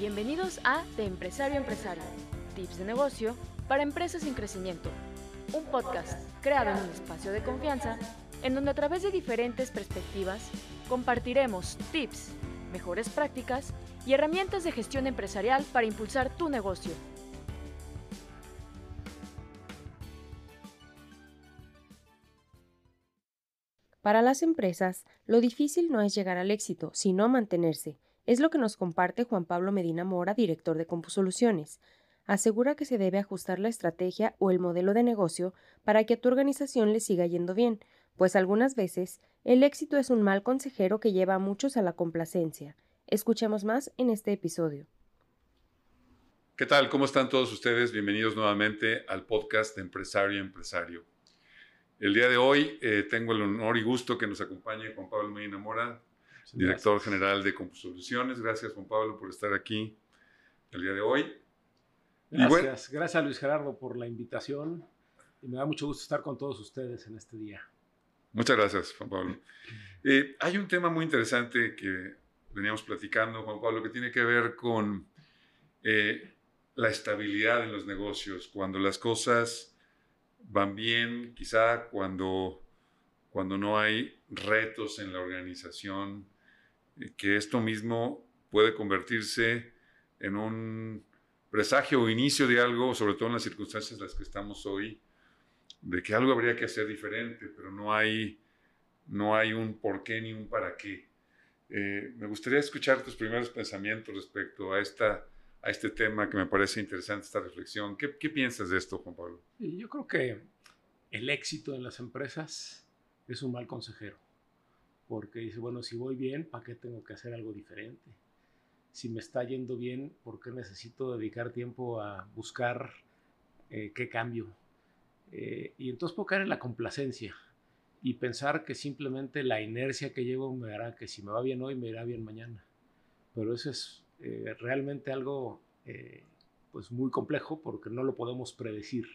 Bienvenidos a De Empresario a Empresario, tips de negocio para empresas en crecimiento. Un podcast creado en un espacio de confianza en donde a través de diferentes perspectivas compartiremos tips, mejores prácticas y herramientas de gestión empresarial para impulsar tu negocio. Para las empresas, lo difícil no es llegar al éxito, sino mantenerse. Es lo que nos comparte Juan Pablo Medina Mora, director de CompuSoluciones. Asegura que se debe ajustar la estrategia o el modelo de negocio para que a tu organización le siga yendo bien, pues algunas veces el éxito es un mal consejero que lleva a muchos a la complacencia. Escuchemos más en este episodio. ¿Qué tal? ¿Cómo están todos ustedes? Bienvenidos nuevamente al podcast de Empresario Empresario. El día de hoy eh, tengo el honor y gusto que nos acompañe Juan Pablo Medina Mora, director general de Soluciones. Gracias Juan Pablo por estar aquí el día de hoy. Gracias, gracias Luis Gerardo por la invitación y me da mucho gusto estar con todos ustedes en este día. Muchas gracias, Juan Pablo. Eh, hay un tema muy interesante que veníamos platicando, Juan Pablo, que tiene que ver con eh, la estabilidad en los negocios, cuando las cosas van bien, quizá cuando, cuando no hay retos en la organización, que esto mismo puede convertirse en un presagio o inicio de algo, sobre todo en las circunstancias en las que estamos hoy, de que algo habría que hacer diferente, pero no hay, no hay un por qué ni un para qué. Eh, me gustaría escuchar tus primeros pensamientos respecto a, esta, a este tema que me parece interesante, esta reflexión. ¿Qué, ¿Qué piensas de esto, Juan Pablo? Yo creo que el éxito en las empresas es un mal consejero, porque dice, bueno, si voy bien, ¿para qué tengo que hacer algo diferente? Si me está yendo bien, ¿por qué necesito dedicar tiempo a buscar eh, qué cambio? Eh, y entonces puedo caer en la complacencia y pensar que simplemente la inercia que llevo me hará que si me va bien hoy, me irá bien mañana. Pero eso es eh, realmente algo eh, pues muy complejo porque no lo podemos predecir.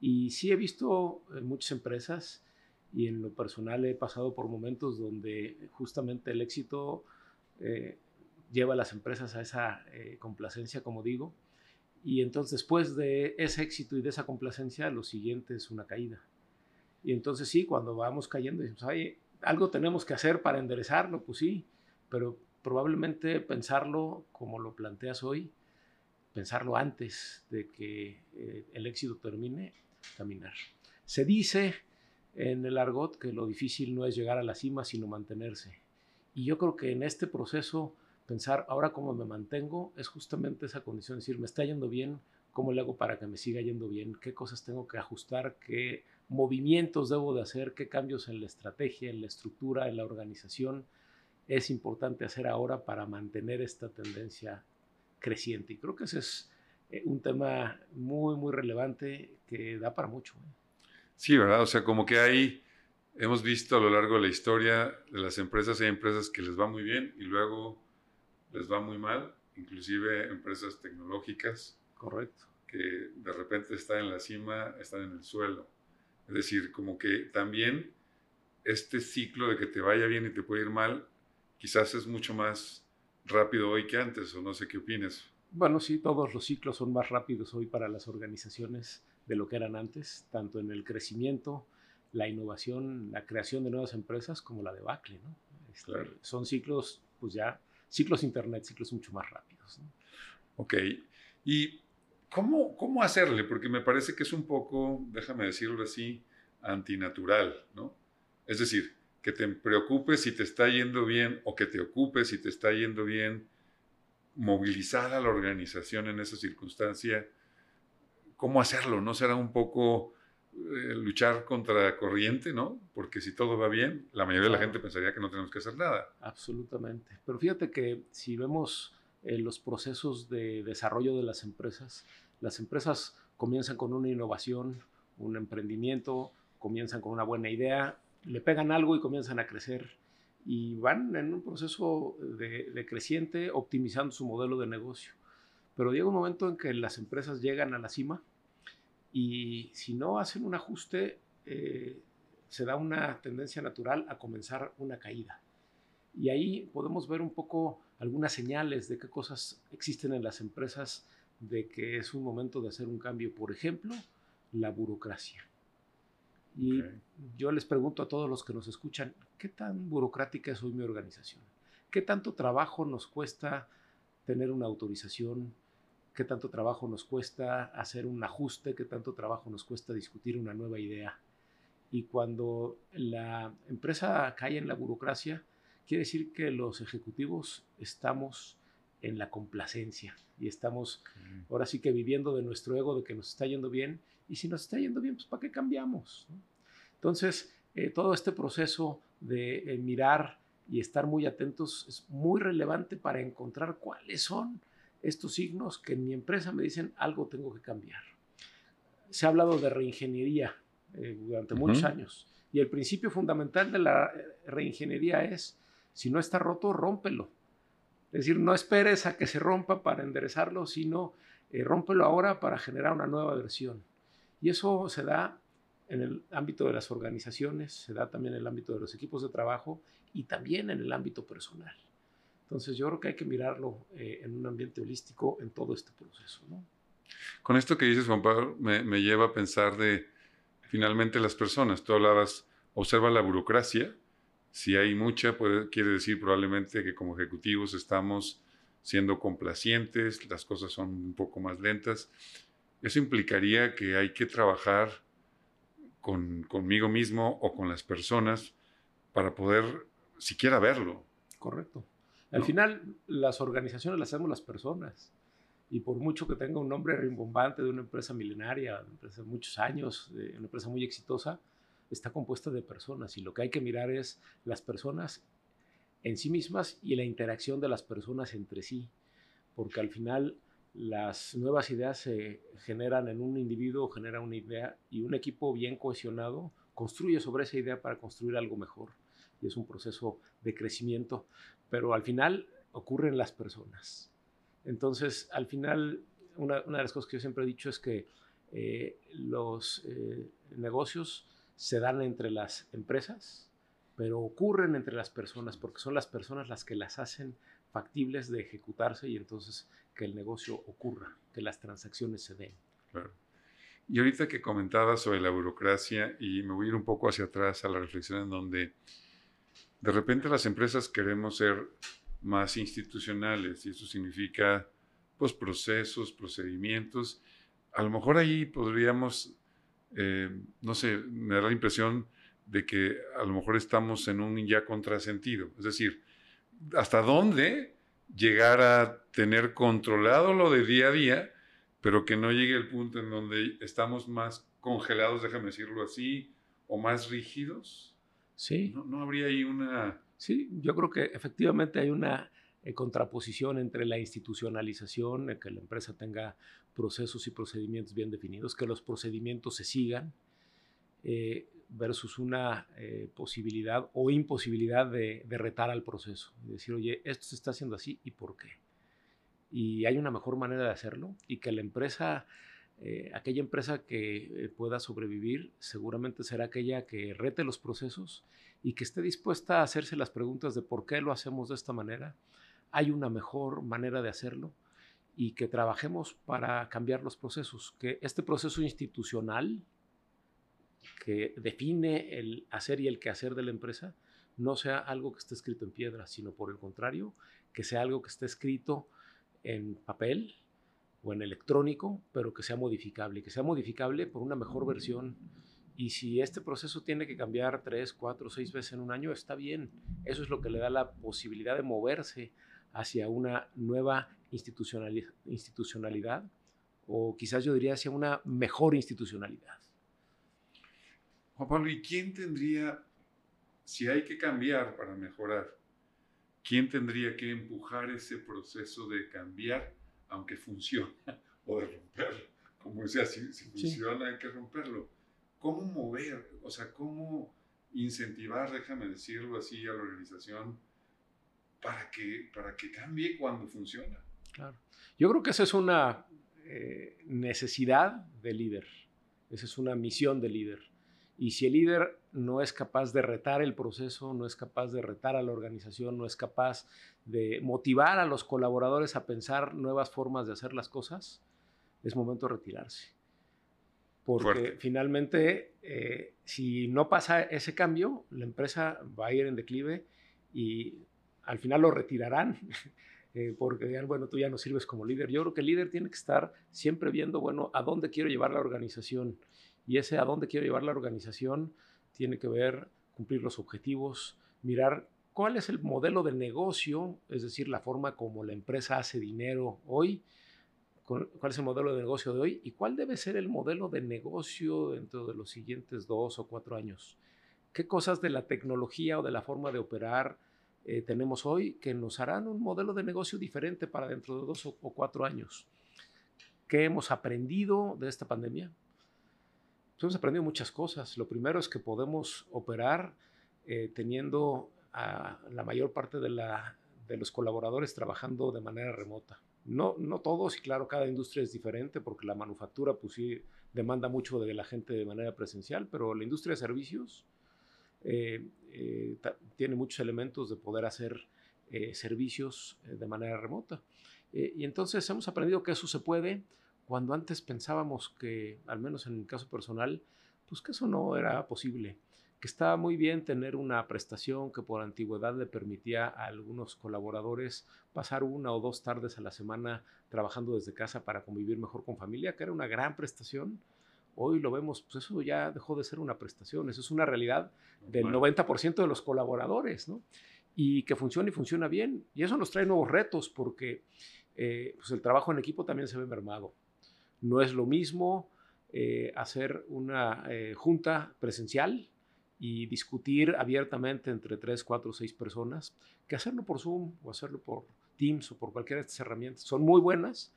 Y sí he visto en muchas empresas y en lo personal he pasado por momentos donde justamente el éxito lleva a las empresas a esa complacencia, como digo, y entonces después de ese éxito y de esa complacencia, lo siguiente es una caída. Y entonces sí, cuando vamos cayendo, decimos, Ay, algo tenemos que hacer para enderezarlo, pues sí, pero probablemente pensarlo como lo planteas hoy, pensarlo antes de que eh, el éxito termine, caminar. Se dice en el argot que lo difícil no es llegar a la cima, sino mantenerse. Y yo creo que en este proceso pensar ahora cómo me mantengo es justamente esa condición, es decir, me está yendo bien, cómo le hago para que me siga yendo bien, qué cosas tengo que ajustar, qué movimientos debo de hacer, qué cambios en la estrategia, en la estructura, en la organización es importante hacer ahora para mantener esta tendencia creciente. Y creo que ese es eh, un tema muy, muy relevante que da para mucho. ¿eh? Sí, ¿verdad? O sea, como que hay, hemos visto a lo largo de la historia de las empresas, hay empresas que les va muy bien y luego les va muy mal, inclusive empresas tecnológicas. Correcto. Que de repente están en la cima, están en el suelo. Es decir, como que también este ciclo de que te vaya bien y te puede ir mal, quizás es mucho más rápido hoy que antes, o no sé qué opinas. Bueno, sí, todos los ciclos son más rápidos hoy para las organizaciones de lo que eran antes, tanto en el crecimiento, la innovación, la creación de nuevas empresas, como la debacle, ¿no? Este, son ciclos, pues ya ciclos Internet, ciclos mucho más rápidos. Ok. ¿Y cómo, cómo hacerle? Porque me parece que es un poco, déjame decirlo así, antinatural, ¿no? Es decir, que te preocupes si te está yendo bien o que te ocupes si te está yendo bien, movilizar a la organización en esa circunstancia, ¿cómo hacerlo? ¿No será un poco eh, luchar contra corriente, ¿no? Porque si todo va bien, la mayoría de la gente pensaría que no tenemos que hacer nada. Absolutamente. Pero fíjate que si vemos eh, los procesos de desarrollo de las empresas, las empresas comienzan con una innovación, un emprendimiento, comienzan con una buena idea, le pegan algo y comienzan a crecer y van en un proceso de, de creciente optimizando su modelo de negocio. Pero llega un momento en que las empresas llegan a la cima y si no hacen un ajuste, eh, se da una tendencia natural a comenzar una caída. Y ahí podemos ver un poco algunas señales de qué cosas existen en las empresas de que es un momento de hacer un cambio. Por ejemplo, la burocracia. Y yo les pregunto a todos los que nos escuchan, ¿qué tan burocrática es hoy mi organización? ¿Qué tanto trabajo nos cuesta tener una autorización? ¿Qué tanto trabajo nos cuesta hacer un ajuste? ¿Qué tanto trabajo nos cuesta discutir una nueva idea? Y cuando la empresa cae en la burocracia, quiere decir que los ejecutivos estamos en la complacencia y estamos ahora sí que viviendo de nuestro ego de que nos está yendo bien y si nos está yendo bien, pues ¿para qué cambiamos? Entonces, eh, todo este proceso de eh, mirar y estar muy atentos es muy relevante para encontrar cuáles son estos signos que en mi empresa me dicen algo tengo que cambiar. Se ha hablado de reingeniería eh, durante muchos años y el principio fundamental de la reingeniería es, si no está roto, rómpelo. Es decir, no esperes a que se rompa para enderezarlo, sino rómpelo ahora para generar una nueva versión. Y eso se da en el ámbito de las organizaciones, se da también en el ámbito de los equipos de trabajo y también en el ámbito personal. Entonces yo creo que hay que mirarlo eh, en un ambiente holístico en todo este proceso. Con esto que dices, Juan Pablo, me, lleva a pensar de finalmente las personas. Tú hablabas, observa la burocracia. Si hay mucha, quiere decir probablemente que como ejecutivos estamos siendo complacientes, las cosas son un poco más lentas. Eso implicaría que hay que trabajar con, conmigo mismo o con las personas para poder siquiera verlo. Correcto. Al final, las organizaciones las hacemos las personas. Y por mucho que tenga un nombre rimbombante de una empresa milenaria, empresa de muchos años, de una empresa muy exitosa, está compuesta de personas. Y lo que hay que mirar es las personas en sí mismas y la interacción de las personas entre sí. Porque al final las nuevas ideas se generan en un individuo, genera una idea y un equipo bien cohesionado construye sobre esa idea para construir algo mejor. Es un proceso de crecimiento, pero al final ocurren las personas. Entonces, al final, una, de las cosas que yo siempre he dicho es que eh, los eh, negocios se dan entre las empresas, pero ocurren entre las personas, porque son las personas las que las hacen factibles de ejecutarse y entonces que el negocio ocurra, que las transacciones se den. Claro. Y ahorita que comentabas sobre la burocracia, y me voy a ir un poco hacia atrás a la reflexión en donde de repente las empresas queremos ser más institucionales y eso significa pues procesos, procedimientos. A lo mejor ahí podríamos, eh, no sé, me da la impresión de que a lo mejor estamos en un ya contrasentido. Es decir, ¿hasta dónde llegar a tener controlado lo de día a día, pero que no llegue el punto en donde estamos más congelados, déjame decirlo así, o más rígidos. Sí. ¿No, habría ahí una... Sí, yo creo que efectivamente hay una eh, contraposición entre la institucionalización, que la empresa tenga procesos y procedimientos bien definidos, que los procedimientos se sigan, eh, versus una eh, posibilidad o imposibilidad de, retar al proceso. Y decir, oye, esto se está haciendo así y por qué. Y hay una mejor manera de hacerlo y que la empresa, eh, aquella empresa que pueda sobrevivir, seguramente será aquella que rete los procesos y que esté dispuesta a hacerse las preguntas de por qué lo hacemos de esta manera. Hay una mejor manera de hacerlo y que trabajemos para cambiar los procesos, que este proceso institucional, que define el hacer y el quehacer de la empresa no sea algo que esté escrito en piedra, sino por el contrario, que sea algo que esté escrito en papel o en electrónico, pero que sea modificable, que sea modificable por una mejor versión. Y si este proceso tiene que cambiar tres, cuatro, seis veces en un año, está bien. Eso es lo que le da la posibilidad de moverse hacia una nueva institucionalidad o quizás yo diría hacia una mejor institucionalidad. Juan Pablo, ¿y quién tendría, si hay que cambiar para mejorar, quién tendría que empujar ese proceso de cambiar, aunque funcione, o de romperlo? Como decía, si, funciona hay que romperlo. ¿Cómo mover, o sea, cómo incentivar, déjame decirlo así, a la organización para que, para que cambie cuando funciona? Claro. Yo creo que esa es una eh, necesidad de líder, esa es una misión de líder Y si el líder no es capaz de retar el proceso, no es capaz de retar a la organización, no es capaz de motivar a los colaboradores a pensar nuevas formas de hacer las cosas, es momento de retirarse. Porque finalmente, eh, si no pasa ese cambio, la empresa va a ir en declive y al final lo retirarán. Eh, porque digan, bueno, tú ya no sirves como líder. Yo creo que el líder tiene que estar siempre viendo, bueno, a dónde quiero llevar la organización. Y ese a dónde quiero llevar la organización tiene que ver cumplir los objetivos, mirar cuál es el modelo de negocio, es decir, la forma como la empresa hace dinero hoy, cuál es el modelo de negocio de hoy y cuál debe ser el modelo de negocio dentro de los siguientes dos o cuatro años. ¿Qué cosas de la tecnología o de la forma de operar eh, tenemos hoy que nos harán un modelo de negocio diferente para dentro de dos o, cuatro años? ¿Qué hemos aprendido de esta pandemia? Hemos aprendido muchas cosas. Lo primero es que podemos operar eh, teniendo a la mayor parte de, la, de los colaboradores trabajando de manera remota. No, no todos, y claro, cada industria es diferente porque la manufactura pues sí demanda mucho de la gente de manera presencial, pero la industria de servicios eh, eh, tiene muchos elementos de poder hacer eh, servicios de manera remota. y entonces hemos aprendido que eso se puede cuando antes pensábamos que, al menos en mi caso personal, pues que eso no era posible que estaba muy bien tener una prestación que por antigüedad le permitía a algunos colaboradores pasar una o dos tardes a la semana trabajando desde casa para convivir mejor con familia, que era una gran prestación. Hoy lo vemos, pues eso ya dejó de ser una prestación, eso es una realidad del 90% de los colaboradores, ¿no? Y que funciona y funciona bien. Y eso nos trae nuevos retos porque eh, pues el trabajo en equipo también se ve mermado. No es lo mismo eh, hacer una eh, junta presencial y discutir abiertamente entre tres, cuatro, seis personas, que hacerlo por Zoom o hacerlo por Teams o por cualquiera de estas herramientas. Son muy buenas,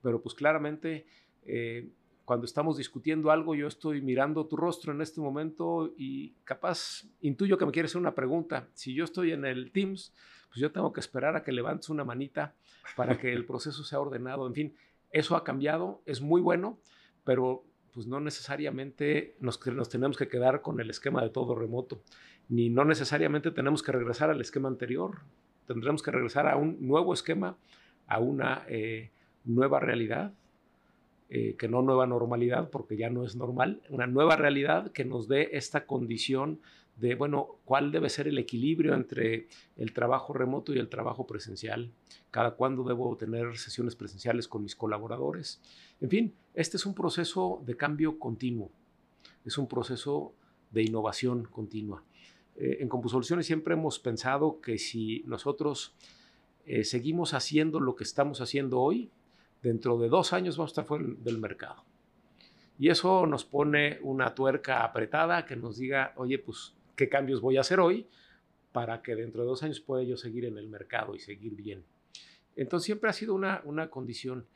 pero pues claramente eh, cuando estamos discutiendo algo, yo estoy mirando tu rostro en este momento y capaz intuyo que me quieres hacer una pregunta. Si yo estoy en el Teams, pues yo tengo que esperar a que levantes una manita para que el proceso sea ordenado. En fin, eso ha cambiado, es muy bueno, pero pues no necesariamente nos, tenemos que quedar con el esquema de todo remoto, ni no necesariamente tenemos que regresar al esquema anterior, tendremos que regresar a un nuevo esquema, a una eh, nueva realidad, eh, que no nueva normalidad, porque ya no es normal, una nueva realidad que nos dé esta condición de, bueno, cuál debe ser el equilibrio entre el trabajo remoto y el trabajo presencial, cada cuándo debo tener sesiones presenciales con mis colaboradores. En fin, este es un proceso de cambio continuo, es un proceso de innovación continua. Eh, en Compusoluciones siempre hemos pensado que si nosotros eh, seguimos haciendo lo que estamos haciendo hoy, dentro de dos años vamos a estar fuera del mercado. Y eso nos pone una tuerca apretada que nos diga, oye, pues qué cambios voy a hacer hoy para que dentro de dos años pueda yo seguir en el mercado y seguir bien. Entonces siempre ha sido una, una condición.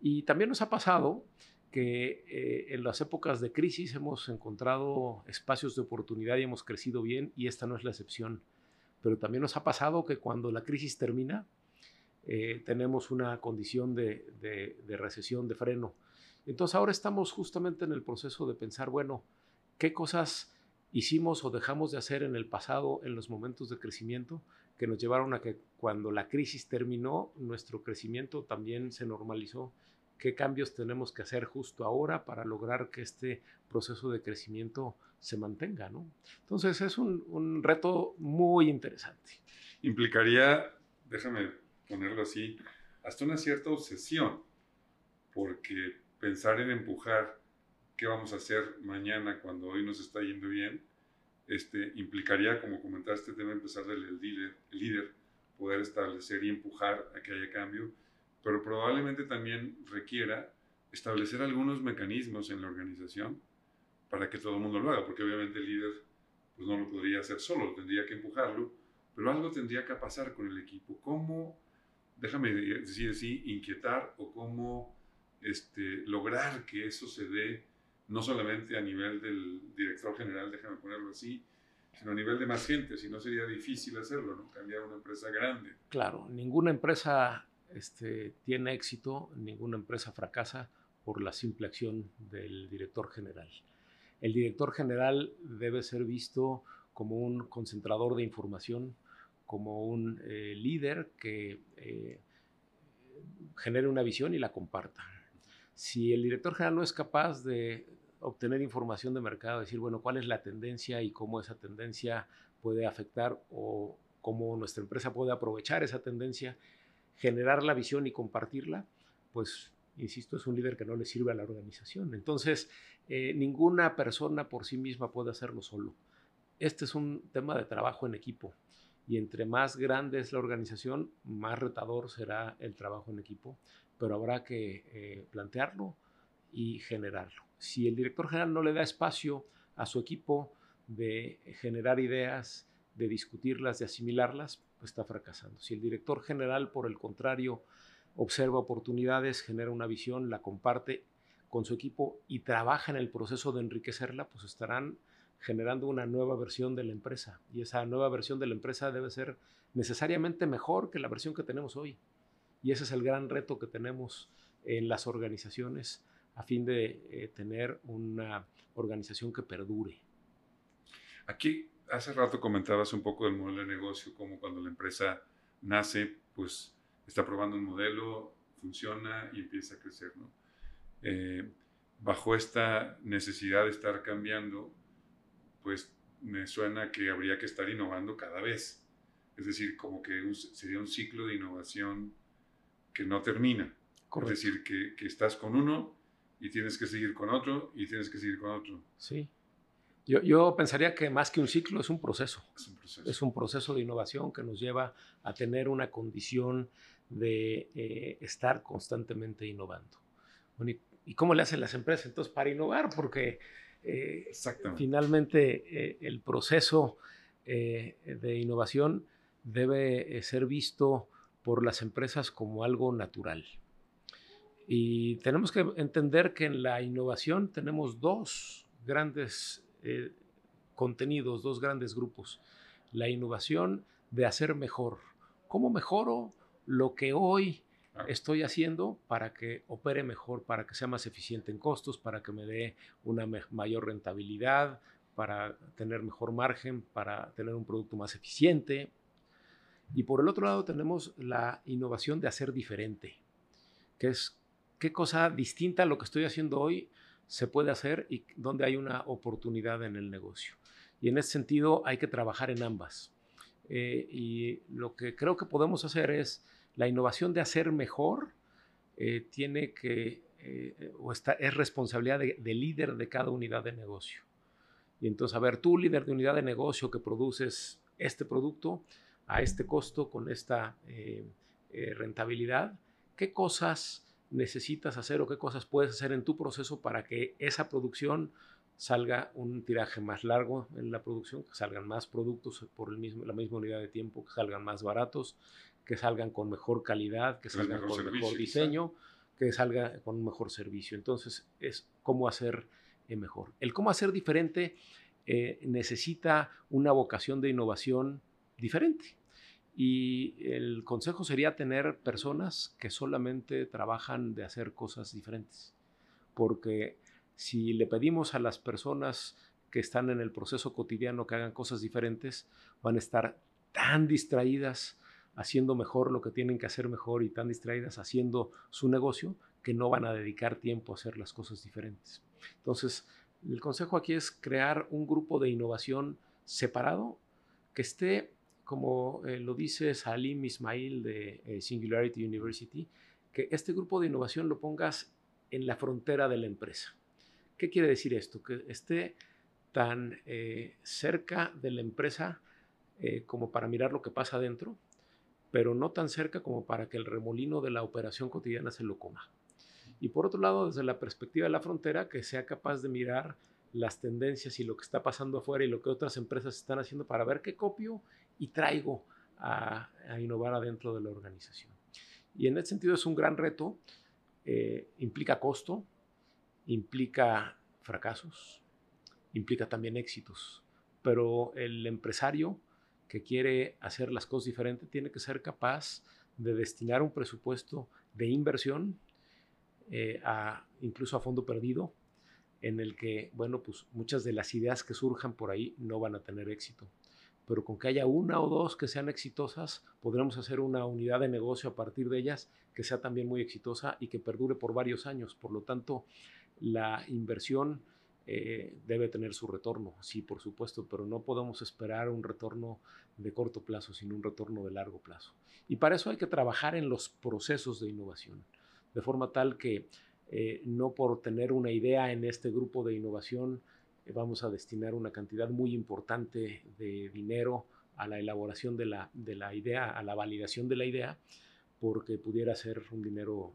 Y también nos ha pasado que eh, en las épocas de crisis hemos encontrado espacios de oportunidad y hemos crecido bien y esta no es la excepción. Pero también nos ha pasado que cuando la crisis termina, eh, tenemos una condición de, de, de recesión, de freno. Entonces ahora estamos justamente en el proceso de pensar, bueno, ¿qué cosas hicimos o dejamos de hacer en el pasado en los momentos de crecimiento que nos llevaron a que cuando la crisis terminó, nuestro crecimiento también se normalizó. ¿Qué cambios tenemos que hacer justo ahora para lograr que este proceso de crecimiento se mantenga? ¿no? Entonces es un, un reto muy interesante. Implicaría, déjame ponerlo así, hasta una cierta obsesión, porque pensar en empujar qué vamos a hacer mañana cuando hoy nos está yendo bien, este, implicaría, como comentaste, debe empezar del líder, el líder, poder establecer y empujar a que haya cambio, pero probablemente también requiera establecer algunos mecanismos en la organización para que todo el mundo lo haga, porque obviamente el líder pues no lo podría hacer solo, tendría que empujarlo, pero algo tendría que pasar con el equipo. ¿Cómo, déjame decir así, inquietar o cómo este, lograr que eso se dé no solamente a nivel del director general, déjame ponerlo así, sino a nivel de más gente, si no sería difícil hacerlo, ¿no? Cambiar una empresa grande. Claro, ninguna empresa este, tiene éxito, ninguna empresa fracasa por la simple acción del director general. El director general debe ser visto como un concentrador de información, como un eh, líder que eh, genere una visión y la comparta. Si el director general no es capaz de obtener información de mercado, decir, bueno, cuál es la tendencia y cómo esa tendencia puede afectar o cómo nuestra empresa puede aprovechar esa tendencia, generar la visión y compartirla, pues, insisto, es un líder que no le sirve a la organización. Entonces, eh, ninguna persona por sí misma puede hacerlo solo. Este es un tema de trabajo en equipo y entre más grande es la organización, más retador será el trabajo en equipo, pero habrá que eh, plantearlo y generarlo. Si el director general no le da espacio a su equipo de generar ideas, de discutirlas, de asimilarlas, pues está fracasando. Si el director general, por el contrario, observa oportunidades, genera una visión, la comparte con su equipo y trabaja en el proceso de enriquecerla, pues estarán generando una nueva versión de la empresa. Y esa nueva versión de la empresa debe ser necesariamente mejor que la versión que tenemos hoy. Y ese es el gran reto que tenemos en las organizaciones a fin de eh, tener una organización que perdure. Aquí, hace rato comentabas un poco del modelo de negocio, como cuando la empresa nace, pues está probando un modelo, funciona y empieza a crecer. ¿no? Eh, bajo esta necesidad de estar cambiando, pues me suena que habría que estar innovando cada vez. Es decir, como que sería un ciclo de innovación que no termina. Es decir, que, que, estás con uno y tienes que seguir con otro y tienes que seguir con otro. Sí. Yo, yo pensaría que más que un ciclo es un proceso. Es un proceso. Es un proceso de innovación que nos lleva a tener una condición de eh, estar constantemente innovando. Bueno, ¿y, ¿y, cómo le hacen las empresas entonces para innovar? Porque eh, finalmente, eh, el proceso de innovación debe ser visto por las empresas como algo natural. Y tenemos que entender que en la innovación tenemos dos grandes contenidos, dos grandes grupos. La innovación de hacer mejor. ¿Cómo mejoro lo que hoy estoy haciendo para que opere mejor, para que sea más eficiente en costos, para que me dé una mayor rentabilidad, para tener mejor margen, para tener un producto más eficiente. Y por el otro lado tenemos la innovación de hacer diferente, que es qué cosa distinta a lo que estoy haciendo hoy se puede hacer y dónde hay una oportunidad en el negocio. Y en ese sentido hay que trabajar en ambas. Eh, y lo que creo que podemos hacer es la innovación de hacer mejor eh, tiene que, eh, o está, es responsabilidad del líder de cada unidad de negocio. Y entonces, a ver, tú líder de unidad de negocio que produces este producto a este costo, con esta eh, rentabilidad, ¿qué cosas necesitas hacer o qué cosas puedes hacer en tu proceso para que esa producción salga un tiraje más largo en la producción, que salgan más productos por el mismo, la misma unidad de tiempo, que salgan más baratos, que salgan con mejor calidad, que salgan con mejor diseño, que salga con un mejor servicio. Entonces, es cómo hacer eh, mejor. El cómo hacer diferente eh, necesita una vocación de innovación diferente. Y el consejo sería tener personas que solamente trabajan de hacer cosas diferentes. Porque si le pedimos a las personas que están en el proceso cotidiano que hagan cosas diferentes, van a estar tan distraídas haciendo mejor lo que tienen que hacer mejor y tan distraídas haciendo su negocio que no van a dedicar tiempo a hacer las cosas diferentes. Entonces, el consejo aquí es crear un grupo de innovación separado que esté, como eh, lo dice Salim Ismail de eh, Singularity University, que este grupo de innovación lo pongas en la frontera de la empresa. ¿Qué quiere decir esto? Que esté tan eh, cerca de la empresa como para mirar lo que pasa adentro, pero no tan cerca como para que el remolino de la operación cotidiana se lo coma. Y por otro lado, desde la perspectiva de la frontera, que sea capaz de mirar las tendencias y lo que está pasando afuera y lo que otras empresas están haciendo para ver qué copio y traigo a, innovar adentro de la organización. Y en ese sentido es un gran reto, eh, implica costo, implica fracasos, implica también éxitos, pero el empresario que quiere hacer las cosas diferentes tiene que ser capaz de destinar un presupuesto de inversión, eh, a, incluso a fondo perdido, en el que, bueno, pues muchas de las ideas que surjan por ahí no van a tener éxito. Pero con que haya una o dos que sean exitosas, podremos hacer una unidad de negocio a partir de ellas que sea también muy exitosa y que perdure por varios años. Por lo tanto, la inversión eh, debe tener su retorno, sí, por supuesto, pero no podemos esperar un retorno de corto plazo, sino un retorno de largo plazo. Y para eso hay que trabajar en los procesos de innovación, de forma tal que eh, no por tener una idea en este grupo de innovación vamos a destinar una cantidad muy importante de dinero a la elaboración de la, de la idea, a la validación de la idea, porque pudiera ser un dinero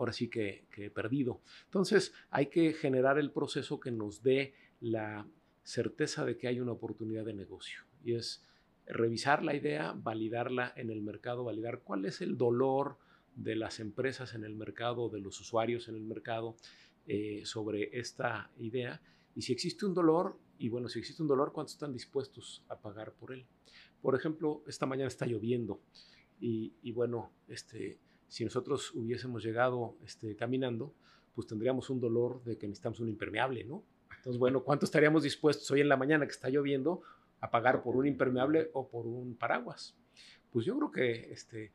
ahora sí que, he perdido. Entonces hay que generar el proceso que nos dé la certeza de que hay una oportunidad de negocio y es revisar la idea, validarla en el mercado, validar cuál es el dolor de las empresas en el mercado, de los usuarios en el mercado eh, sobre esta idea y si existe un dolor, y bueno, si existe un dolor, ¿cuántos están dispuestos a pagar por él? Por ejemplo, esta mañana está lloviendo y, y bueno, este, si nosotros hubiésemos llegado este, caminando, pues tendríamos un dolor de que necesitamos un impermeable, ¿no? Entonces, bueno, ¿cuánto estaríamos dispuestos hoy en la mañana que está lloviendo a pagar por un impermeable o por un paraguas? Pues yo creo que este,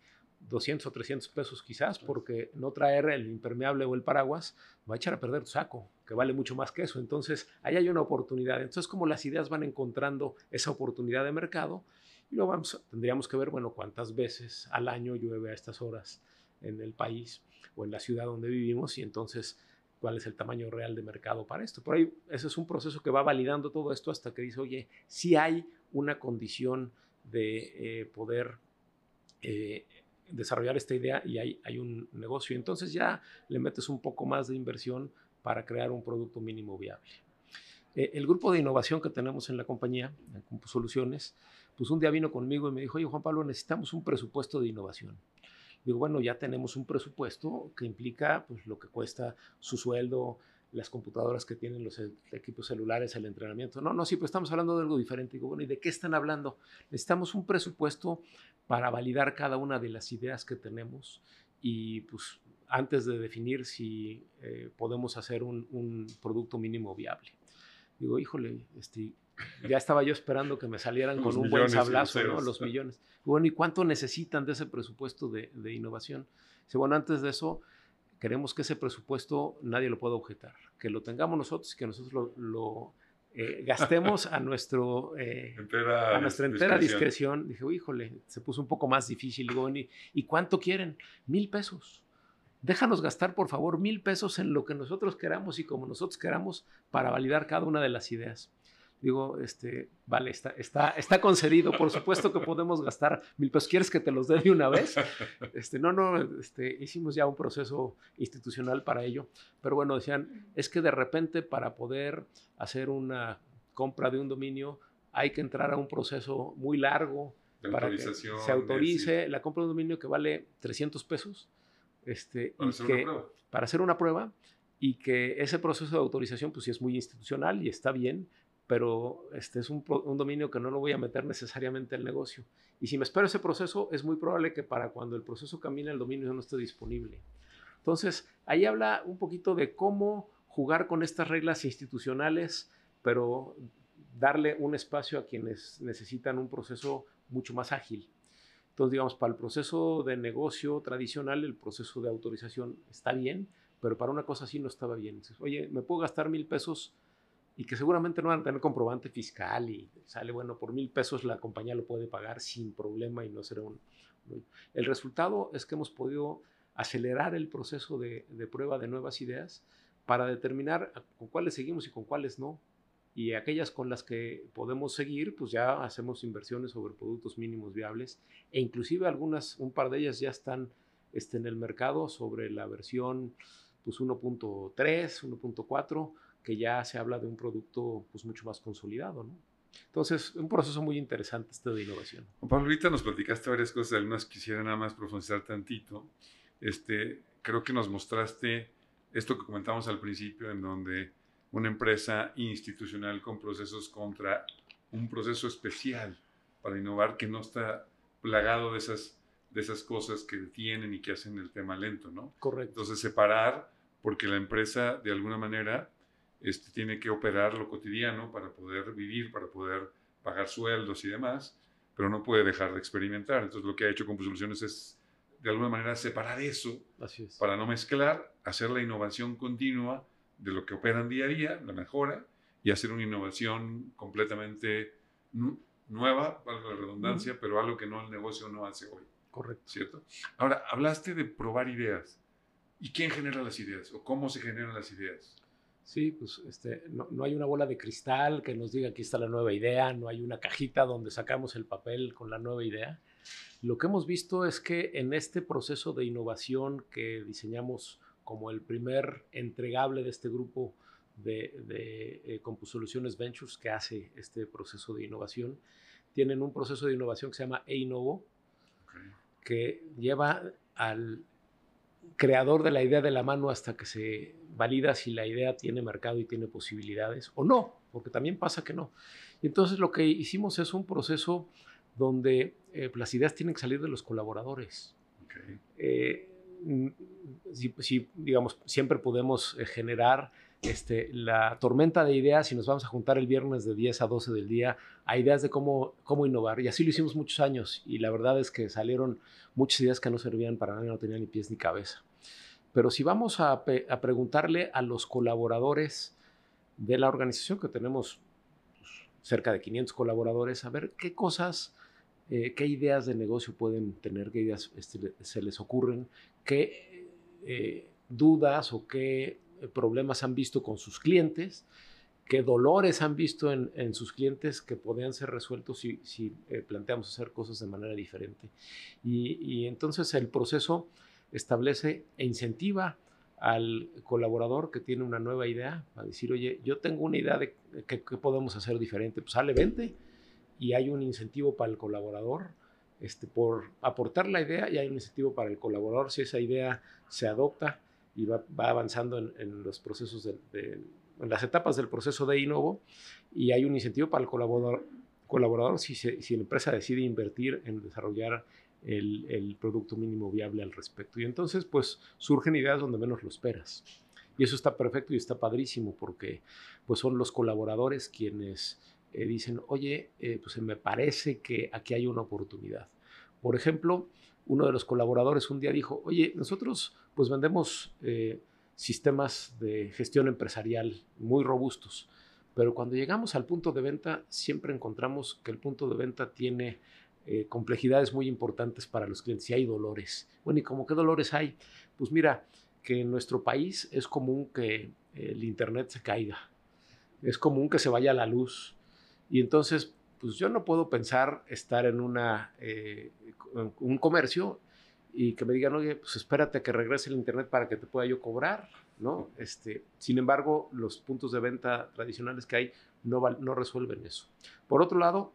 200 o 300 pesos quizás, porque no traer el impermeable o el paraguas va a echar a perder tu saco, que vale mucho más que eso. Entonces, ahí hay una oportunidad. Entonces, como las ideas van encontrando esa oportunidad de mercado, y luego vamos, tendríamos que ver, bueno, cuántas veces al año llueve a estas horas en el país o en la ciudad donde vivimos y entonces cuál es el tamaño real de mercado para esto. Por ahí, ese es un proceso que va validando todo esto hasta que dice, oye, si hay una condición de eh, poder eh, desarrollar esta idea y hay, hay un negocio. Entonces ya le metes un poco más de inversión para crear un producto mínimo viable. Eh, el grupo de innovación que tenemos en la compañía, en Soluciones, pues un día vino conmigo y me dijo, oye Juan Pablo, necesitamos un presupuesto de innovación. Digo, bueno, ya tenemos un presupuesto que implica pues, lo que cuesta su sueldo, las computadoras que tienen los equipos celulares, el entrenamiento. No, no, sí, pues estamos hablando de algo diferente. Digo, bueno, ¿y de qué están hablando? Necesitamos un presupuesto para validar cada una de las ideas que tenemos y pues antes de definir si eh, podemos hacer un, un, producto mínimo viable. Digo, híjole, este, ya estaba yo esperando que me salieran con un buen sablazo, ¿no? Los millones. Bueno, ¿y cuánto necesitan de ese presupuesto de, innovación? Dice, bueno, antes de eso, queremos que ese presupuesto nadie lo pueda objetar, que lo tengamos nosotros y que nosotros lo, eh, gastemos a, nuestro, eh, a nuestra entera discreción. Dije, híjole, se puso un poco más difícil. Digo, ¿y, ¿y cuánto quieren? Mil pesos. Déjanos gastar, por favor, mil pesos en lo que nosotros queramos y como nosotros queramos para validar cada una de las ideas digo, este, vale, está, está, está concedido, por supuesto que podemos gastar mil pesos, ¿quieres que te los dé de una vez? Este, no, no, este, hicimos ya un proceso institucional para ello, pero bueno, decían, es que de repente para poder hacer una compra de un dominio hay que entrar a un proceso muy largo para que se autorice la compra de un dominio que vale 300 pesos este, para, hacer que, para hacer una prueba y que ese proceso de autorización pues sí es muy institucional y está bien, pero este es un, dominio que no lo voy a meter necesariamente al negocio. Y si me espero ese proceso, es muy probable que para cuando el proceso camine el dominio no esté disponible. Entonces, ahí habla un poquito de cómo jugar con estas reglas institucionales, pero darle un espacio a quienes necesitan un proceso mucho más ágil. Entonces, digamos, para el proceso de negocio tradicional, el proceso de autorización está bien, pero para una cosa así no estaba bien. Oye, ¿me puedo gastar mil pesos y que seguramente no van a tener comprobante fiscal y sale, bueno, por mil pesos la compañía lo puede pagar sin problema y no será un... El resultado es que hemos podido acelerar el proceso de, de prueba de nuevas ideas para determinar con cuáles seguimos y con cuáles no. Y aquellas con las que podemos seguir, pues ya hacemos inversiones sobre productos mínimos viables e inclusive algunas, un par de ellas ya están este, en el mercado sobre la versión pues 1.3, 1.4 que ya se habla de un producto pues mucho más consolidado, ¿no? Entonces, un proceso muy interesante este de innovación. Pablo, ahorita nos platicaste varias cosas, algunas quisiera nada más profundizar tantito. Este, creo que nos mostraste esto que comentamos al principio, en donde una empresa institucional con procesos contra un proceso especial para innovar que no está plagado de esas, de esas cosas que tienen y que hacen el tema lento, ¿no? Correcto. Entonces, separar porque la empresa de alguna manera este, tiene que operar lo cotidiano para poder vivir, para poder pagar sueldos y demás, pero no puede dejar de experimentar. Entonces lo que ha hecho con Soluciones es de alguna manera separar eso para no mezclar, hacer la innovación continua de lo que operan día a día, la mejora, y hacer una innovación completamente nueva, valga la redundancia, pero algo que no el negocio no hace hoy. Correcto. ¿Cierto? Ahora, hablaste de probar ideas. ¿Y quién genera las ideas? ¿O cómo se generan las ideas? Sí, pues este, no, no, hay una bola de cristal que nos diga aquí está la nueva idea, no hay una cajita donde sacamos el papel con la nueva idea. Lo que hemos visto es que en este proceso de innovación que diseñamos como el primer entregable de este grupo de, de eh, Compusoluciones Ventures que hace este proceso de innovación, tienen un proceso de innovación que se llama eInnovo, que lleva al creador de la idea de la mano hasta que se valida si la idea tiene mercado y tiene posibilidades o no, porque también pasa que no. Y entonces lo que hicimos es un proceso donde eh, las ideas tienen que salir de los colaboradores. Eh, si, digamos, siempre podemos eh, generar este, la tormenta de ideas y nos vamos a juntar el viernes de 10 a 12 del día a ideas de cómo, cómo innovar. Y así lo hicimos muchos años y la verdad es que salieron muchas ideas que no servían para nada, no tenían ni pies ni cabeza. Pero si vamos a, preguntarle a los colaboradores de la organización, que tenemos pues, cerca de 500 colaboradores, a ver qué cosas, eh, qué ideas de negocio pueden tener, qué ideas este, se les ocurren, qué eh, dudas o qué problemas han visto con sus clientes, qué dolores han visto en, sus clientes que podrían ser resueltos si, si eh, planteamos hacer cosas de manera diferente. Y, entonces el proceso establece e incentiva al colaborador que tiene una nueva idea a decir, oye, yo tengo una idea de qué podemos hacer diferente. Pues sale, vente y hay un incentivo para el colaborador este, por aportar la idea y hay un incentivo para el colaborador si esa idea se adopta y va, avanzando en, los procesos de, en las etapas del proceso de Innovo y hay un incentivo para el colaborador, colaborador si, si la empresa decide invertir en desarrollar el, producto mínimo viable al respecto. Y entonces, pues, surgen ideas donde menos lo esperas. Y eso está perfecto y está padrísimo porque, pues, son los colaboradores quienes eh, dicen, oye, eh, pues me parece que aquí hay una oportunidad. Por ejemplo, uno de los colaboradores un día dijo, oye, nosotros pues vendemos eh, sistemas de gestión empresarial muy robustos, pero cuando llegamos al punto de venta siempre encontramos que el punto de venta tiene eh, complejidades muy importantes para los clientes y hay dolores. Bueno, ¿y cómo qué dolores hay? Pues mira, que en nuestro país es común que el Internet se caiga, es común que se vaya la luz y entonces pues yo no puedo pensar estar en una, eh, un comercio y que me digan, oye, pues espérate a que regrese el Internet para que te pueda yo cobrar, ¿no? Este, sin embargo, los puntos de venta tradicionales que hay no, no resuelven eso. Por otro lado,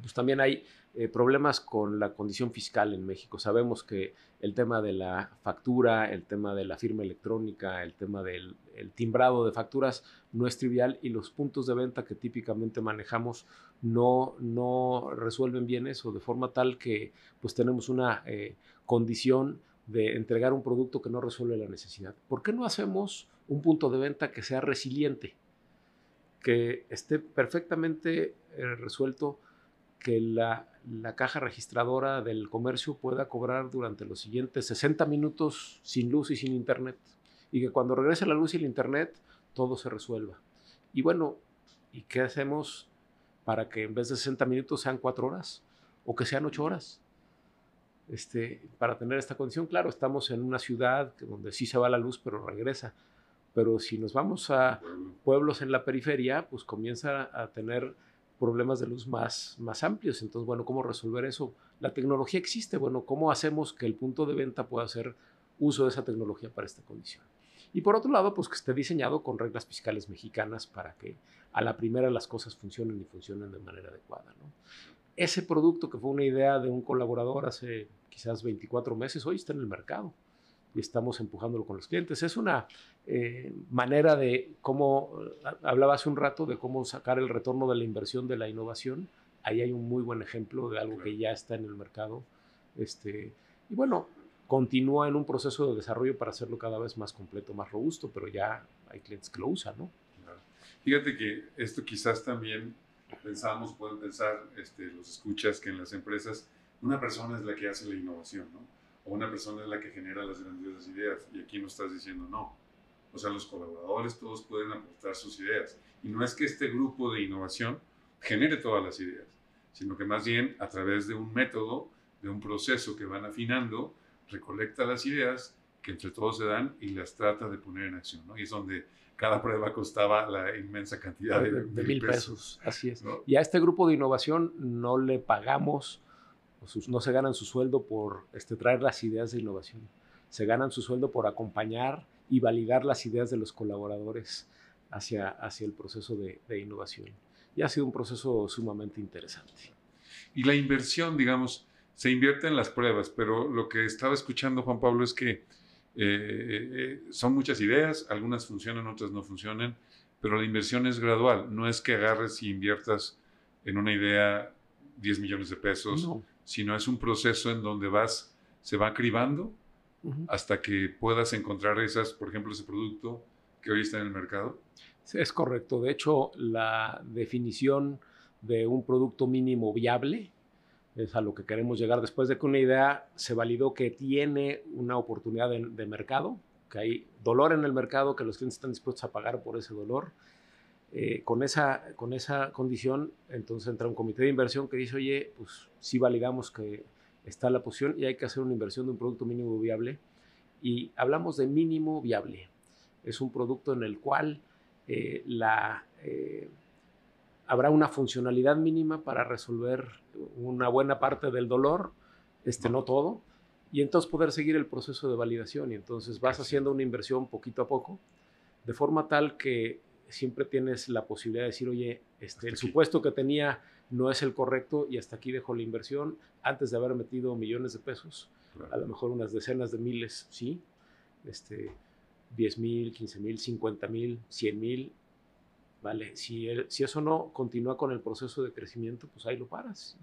pues también hay eh, problemas con la condición fiscal en México. Sabemos que el tema de la factura, el tema de la firma electrónica, el tema del timbrado de facturas no es trivial y los puntos de venta que típicamente manejamos no, no resuelven bien eso, de forma tal que pues tenemos una eh, condición de entregar un producto que no resuelve la necesidad. ¿Por qué no hacemos un punto de venta que sea resiliente, que esté perfectamente eh, resuelto que la, caja registradora del comercio pueda cobrar durante los siguientes 60 minutos sin luz y sin internet. Y que cuando regrese la luz y el internet, todo se resuelva. Y bueno, ¿y qué hacemos para que en vez de 60 minutos sean 4 horas? O que sean 8 horas. Este, para tener esta condición, claro, estamos en una ciudad donde sí se va la luz, pero regresa. Pero si nos vamos a pueblos en la periferia, pues comienza a tener problemas de luz más, más amplios. Entonces, bueno, ¿cómo resolver eso? La tecnología existe, bueno, ¿cómo hacemos que el punto de venta pueda hacer uso de esa tecnología para esta condición? Y por otro lado, pues que esté diseñado con reglas fiscales mexicanas para que a la primera las cosas funcionen y funcionen de manera adecuada. Ese producto que fue una idea de un colaborador hace quizás 24 meses, hoy está en el mercado y estamos empujándolo con los clientes. Es una eh, manera de cómo, hablaba hace un rato de cómo sacar el retorno de la inversión de la innovación. Ahí hay un muy buen ejemplo de algo que ya está en el mercado. Este, y bueno, continúa en un proceso de desarrollo para hacerlo cada vez más completo, más robusto, pero ya hay clientes que lo usan, ¿no? Fíjate que esto quizás también pensamos, pueden pensar este, los escuchas que en las empresas una persona es la que hace la innovación, ¿no? Una persona es la que genera las grandiosas ideas. Y aquí nos estás diciendo no. O sea, los colaboradores todos pueden aportar sus ideas. Y no es que este grupo de innovación genere todas las ideas, sino que más bien a través de un método, de un proceso que van afinando, recolecta las ideas que entre todos se dan y las trata de poner en acción. ¿no? Y es donde cada prueba costaba la inmensa cantidad de, mil pesos. Así es. Y a este grupo de innovación no le pagamos, no se ganan su sueldo por este, traer las ideas de innovación. Se ganan su sueldo por acompañar y validar las ideas de los colaboradores hacia, hacia el proceso de, innovación. Y ha sido un proceso sumamente interesante. Y la inversión, digamos, se invierte en las pruebas, pero lo que estaba escuchando Juan Pablo es que eh, eh, son muchas ideas, algunas funcionan, otras no funcionan, pero la inversión es gradual. No es que agarres y inviertas en una idea 10 millones de pesos, sino es un proceso en donde vas, se va cribando hasta que puedas encontrar esas, por ejemplo, ese producto que hoy está en el mercado. es correcto. De hecho, la definición de un producto mínimo viable es a lo que queremos llegar después de que una idea se validó que tiene una oportunidad de, mercado, que hay dolor en el mercado, que los clientes están dispuestos a pagar por ese dolor. Eh, con, esa, con esa condición, entonces entra un comité de inversión que dice, oye, pues sí validamos que está la posición y hay que hacer una inversión de un producto mínimo viable. Y hablamos de mínimo viable. Es un producto en el cual eh, la, eh, habrá una funcionalidad mínima para resolver una buena parte del dolor, este, no todo, y entonces poder seguir el proceso de validación. Y entonces vas haciendo una inversión poquito a poco, de forma tal que siempre tienes la posibilidad de decir, oye, este, el supuesto que tenía no es el correcto y hasta aquí dejo la inversión antes de haber metido millones de pesos, a lo mejor unas decenas de miles, sí, este, 10 mil, 15 mil, 50 mil, 100 mil, ¿vale? Si, si eso no continúa con el proceso de crecimiento, pues ahí lo paras.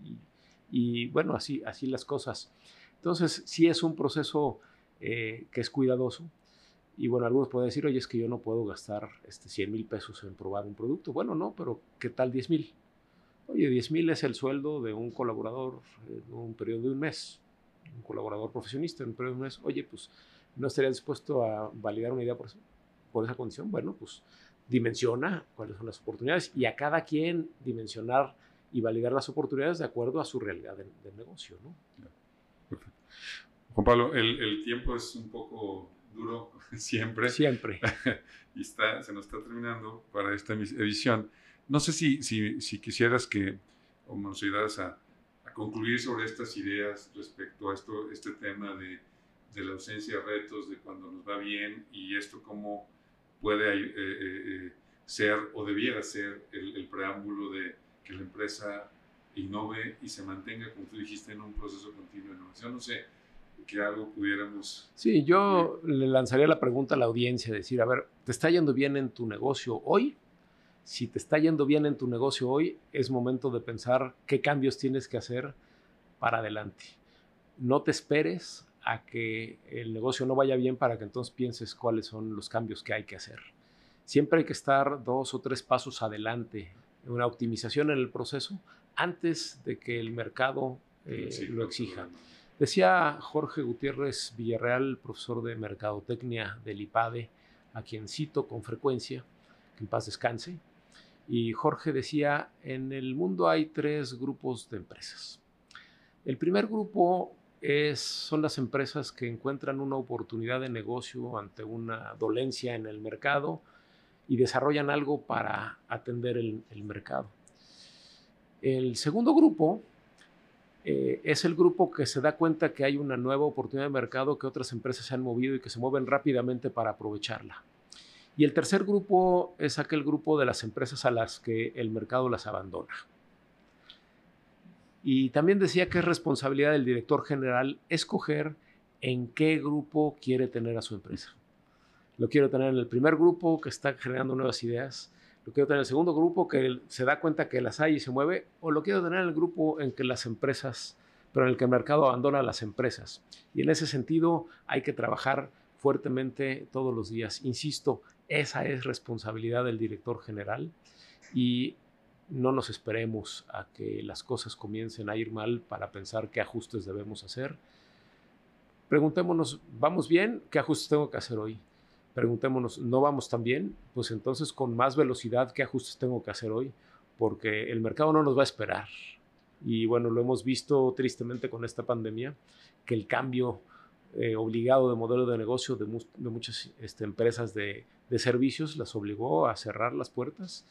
Y, bueno, así, así las cosas. Entonces, sí es un proceso eh, que es cuidadoso. Y bueno, algunos pueden decir, oye, es que yo no puedo gastar este 100 mil pesos en probar un producto. Bueno, no, pero ¿qué tal 10 mil? Oye, 10 mil es el sueldo de un colaborador en un periodo de un mes, un colaborador profesionista en un periodo de un mes. Oye, pues, ¿no estaría dispuesto a validar una idea por, esa condición? Bueno, pues dimensiona cuáles son las oportunidades y a cada quien dimensionar y validar las oportunidades de acuerdo a su realidad del, negocio. ¿no? Juan Pablo, el, tiempo es un poco duro siempre. Siempre. y está, se nos está terminando para esta edición. No sé si, si, si quisieras que o nos ayudaras a, a, concluir sobre estas ideas respecto a esto, este tema de, de la ausencia de retos, de cuando nos va bien y esto cómo puede eh, eh, eh, ser o debiera ser el, preámbulo de que la empresa innove y se mantenga, como tú dijiste, en un proceso continuo de innovación. No sé, que algo pudiéramos... Sí, yo le lanzaría la pregunta a la audiencia, decir, a ver, ¿te está yendo bien en tu negocio hoy? Si te está yendo bien en tu negocio hoy, es momento de pensar qué cambios tienes que hacer para adelante. No te esperes a que el negocio no vaya bien para que entonces pienses cuáles son los cambios que hay que hacer. Siempre hay que estar dos o tres pasos adelante, una optimización en el proceso antes de que el mercado eh, lo exija. Decía Jorge Gutiérrez Villarreal, profesor de Mercadotecnia del IPADE, a quien cito con frecuencia, que en paz descanse, y Jorge decía, en el mundo hay tres grupos de empresas. El primer grupo son las empresas que encuentran una oportunidad de negocio ante una dolencia en el mercado y desarrollan algo para atender el, mercado. El segundo grupo eh, es el grupo que se da cuenta que hay una nueva oportunidad de mercado que otras empresas se han movido y que se mueven rápidamente para aprovecharla. Y el tercer grupo es aquel grupo de las empresas a las que el mercado las abandona. Y también decía que es responsabilidad del director general escoger en qué grupo quiere tener a su empresa. Lo quiero tener en el primer grupo que está generando nuevas ideas, lo quiero tener en el segundo grupo que se da cuenta que las hay y se mueve, o lo quiero tener en el grupo en que las empresas pero en el que el mercado abandona a las empresas. Y en ese sentido hay que trabajar fuertemente todos los días. Insisto, esa es responsabilidad del director general y no nos esperemos a que las cosas comiencen a ir mal para pensar qué ajustes debemos hacer. Preguntémonos, ¿vamos bien? ¿Qué ajustes tengo que hacer hoy? Preguntémonos, ¿no vamos tan bien? Pues entonces con más velocidad, ¿qué ajustes tengo que hacer hoy? Porque el mercado no nos va a esperar. Y bueno, lo hemos visto tristemente con esta pandemia, que el cambio eh, obligado de modelo de negocio de, muchas este, empresas de, de, servicios las obligó a cerrar las puertas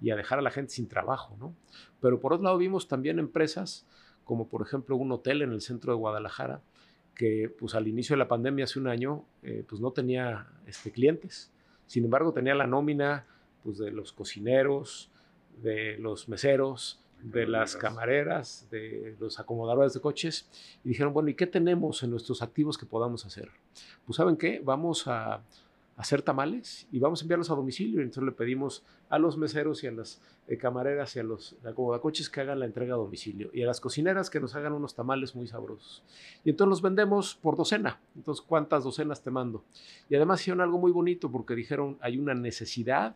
y a dejar a la gente sin trabajo, ¿no? Pero por otro lado vimos también empresas como por ejemplo un hotel en el centro de Guadalajara que pues al inicio de la pandemia hace un año eh, pues no tenía este, clientes. Sin embargo tenía la nómina pues de los cocineros, de los meseros, de las camareras, de los acomodadores de coches, y dijeron, bueno, ¿y qué tenemos en nuestros activos que podamos hacer? Pues saben qué, vamos a hacer tamales y vamos a enviarlos a domicilio. Entonces le pedimos a los meseros y a las eh, camareras y a los acomodacoches que hagan la entrega a domicilio y a las cocineras que nos hagan unos tamales muy sabrosos. Y entonces los vendemos por docena. Entonces, ¿cuántas docenas te mando? Y además hicieron algo muy bonito porque dijeron, hay una necesidad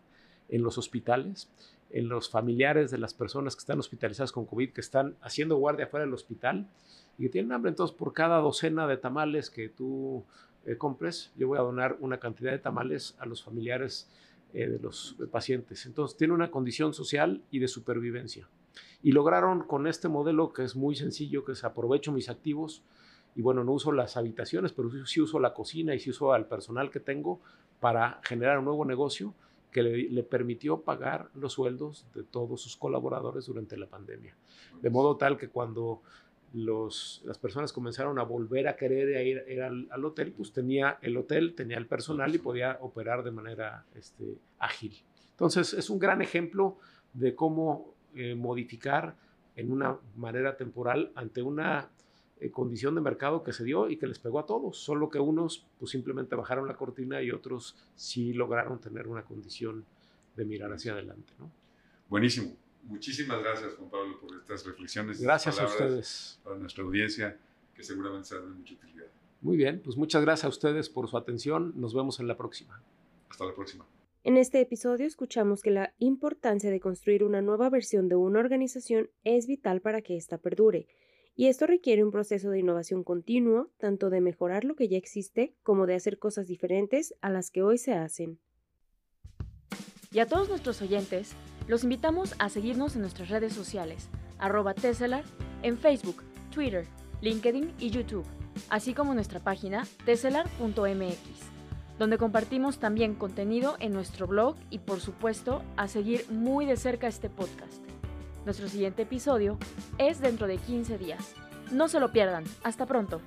en los hospitales en los familiares de las personas que están hospitalizadas con COVID, que están haciendo guardia fuera del hospital y que tienen hambre. Entonces, por cada docena de tamales que tú eh, compres, yo voy a donar una cantidad de tamales a los familiares eh, de los pacientes. Entonces, tiene una condición social y de supervivencia. Y lograron con este modelo que es muy sencillo, que es aprovecho mis activos y bueno, no uso las habitaciones, pero sí uso la cocina y sí uso al personal que tengo para generar un nuevo negocio que le, permitió pagar los sueldos de todos sus colaboradores durante la pandemia. De modo tal que cuando las personas comenzaron a volver a querer ir, al, hotel, pues tenía el hotel, tenía el personal y podía operar de manera este, ágil. Entonces es un gran ejemplo de cómo eh, modificar en una manera temporal ante una eh, condición de mercado que se dio y que les pegó a todos, solo que unos pues simplemente bajaron la cortina y otros sí lograron tener una condición de mirar hacia adelante. Buenísimo. Muchísimas gracias, Juan Pablo, por estas reflexiones. Gracias a ustedes. Para nuestra audiencia, que seguramente será de mucha utilidad. Muy bien, pues muchas gracias a ustedes por su atención. Nos vemos en la próxima. Hasta la próxima. En este episodio escuchamos que la importancia de construir una nueva versión de una organización es vital para que ésta perdure y esto requiere un proceso de innovación continuo, tanto de mejorar lo que ya existe como de hacer cosas diferentes a las que hoy se hacen. Y a todos nuestros oyentes, los invitamos a seguirnos en nuestras redes sociales, arroba Tesselar, en Facebook, Twitter, LinkedIn y YouTube, así como nuestra página tesselar.mx, donde compartimos también contenido en nuestro blog y por supuesto a seguir muy de cerca este podcast. Nuestro siguiente episodio es dentro de 15 días. No se lo pierdan. Hasta pronto.